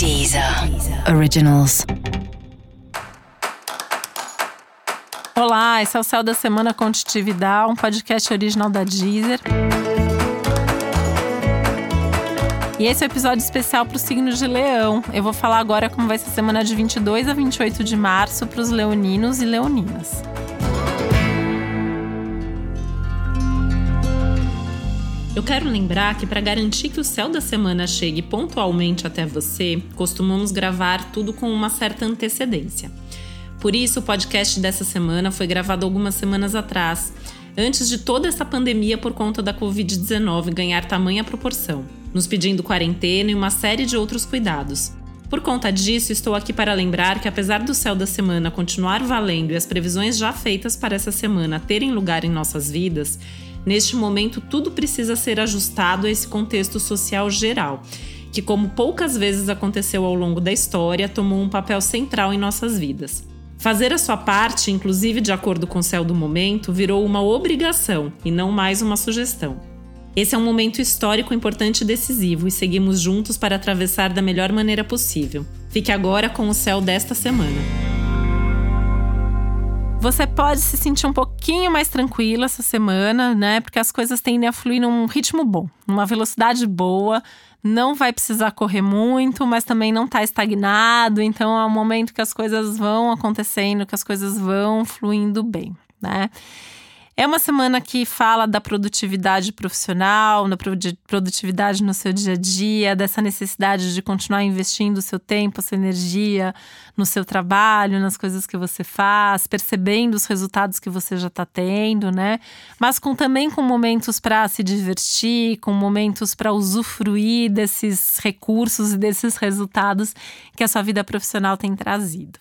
Deezer Originals. Olá, esse é o Céu da Semana Contitividade, um podcast original da Deezer. E esse é o um episódio especial para o signo de Leão. Eu vou falar agora como vai ser a semana de 22 a 28 de março para os leoninos e leoninas. Eu quero lembrar que para garantir que o céu da semana chegue pontualmente até você, costumamos gravar tudo com uma certa antecedência. Por isso, o podcast dessa semana foi gravado algumas semanas atrás, antes de toda essa pandemia por conta da Covid-19 ganhar tamanha proporção, nos pedindo quarentena e uma série de outros cuidados. Por conta disso, estou aqui para lembrar que, apesar do céu da semana continuar valendo e as previsões já feitas para essa semana terem lugar em nossas vidas, Neste momento, tudo precisa ser ajustado a esse contexto social geral, que, como poucas vezes aconteceu ao longo da história, tomou um papel central em nossas vidas. Fazer a sua parte, inclusive de acordo com o céu do momento, virou uma obrigação e não mais uma sugestão. Esse é um momento histórico importante e decisivo e seguimos juntos para atravessar da melhor maneira possível. Fique agora com o céu desta semana. Você pode se sentir um pouquinho mais tranquila essa semana, né? Porque as coisas tendem a fluir num ritmo bom, numa velocidade boa. Não vai precisar correr muito, mas também não está estagnado. Então é um momento que as coisas vão acontecendo, que as coisas vão fluindo bem, né? É uma semana que fala da produtividade profissional, da produtividade no seu dia a dia, dessa necessidade de continuar investindo o seu tempo, a sua energia no seu trabalho, nas coisas que você faz, percebendo os resultados que você já está tendo, né? Mas com também com momentos para se divertir, com momentos para usufruir desses recursos e desses resultados que a sua vida profissional tem trazido.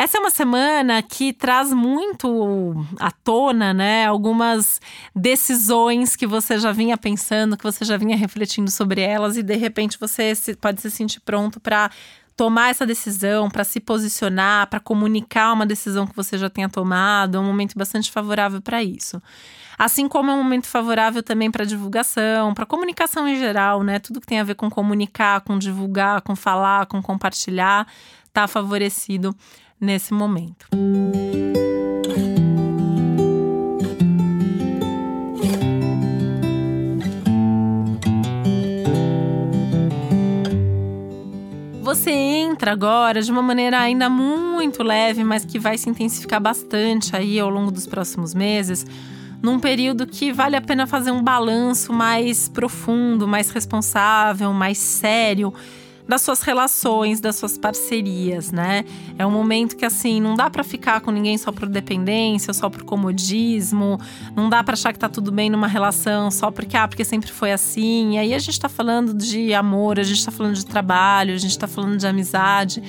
Essa é uma semana que traz muito à tona, né, algumas decisões que você já vinha pensando, que você já vinha refletindo sobre elas e de repente você pode se sentir pronto para tomar essa decisão, para se posicionar, para comunicar uma decisão que você já tenha tomado, é um momento bastante favorável para isso. Assim como é um momento favorável também para divulgação, para comunicação em geral, né? Tudo que tem a ver com comunicar, com divulgar, com falar, com compartilhar, está favorecido nesse momento. Você entra agora de uma maneira ainda muito leve, mas que vai se intensificar bastante aí ao longo dos próximos meses, num período que vale a pena fazer um balanço mais profundo, mais responsável, mais sério das suas relações, das suas parcerias, né? É um momento que assim, não dá para ficar com ninguém só por dependência, só por comodismo, não dá para achar que tá tudo bem numa relação só porque ah, porque sempre foi assim. E aí a gente tá falando de amor, a gente tá falando de trabalho, a gente tá falando de amizade.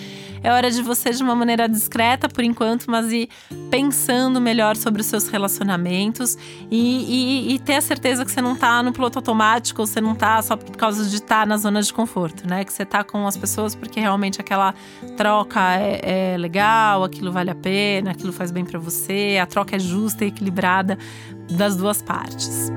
É hora de você, de uma maneira discreta por enquanto, mas ir pensando melhor sobre os seus relacionamentos e, e, e ter a certeza que você não tá no piloto automático, ou você não tá só por causa de estar tá na zona de conforto, né? Que você tá com as pessoas porque realmente aquela troca é, é legal, aquilo vale a pena, aquilo faz bem para você, a troca é justa e equilibrada das duas partes.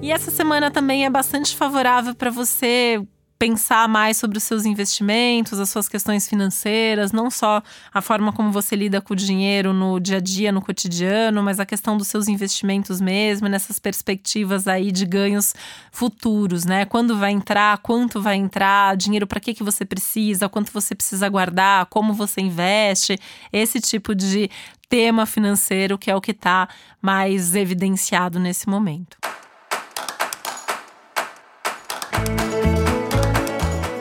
E essa semana também é bastante favorável para você pensar mais sobre os seus investimentos, as suas questões financeiras, não só a forma como você lida com o dinheiro no dia a dia, no cotidiano, mas a questão dos seus investimentos mesmo, nessas perspectivas aí de ganhos futuros, né? Quando vai entrar, quanto vai entrar, dinheiro para que que você precisa, quanto você precisa guardar, como você investe, esse tipo de tema financeiro que é o que está mais evidenciado nesse momento.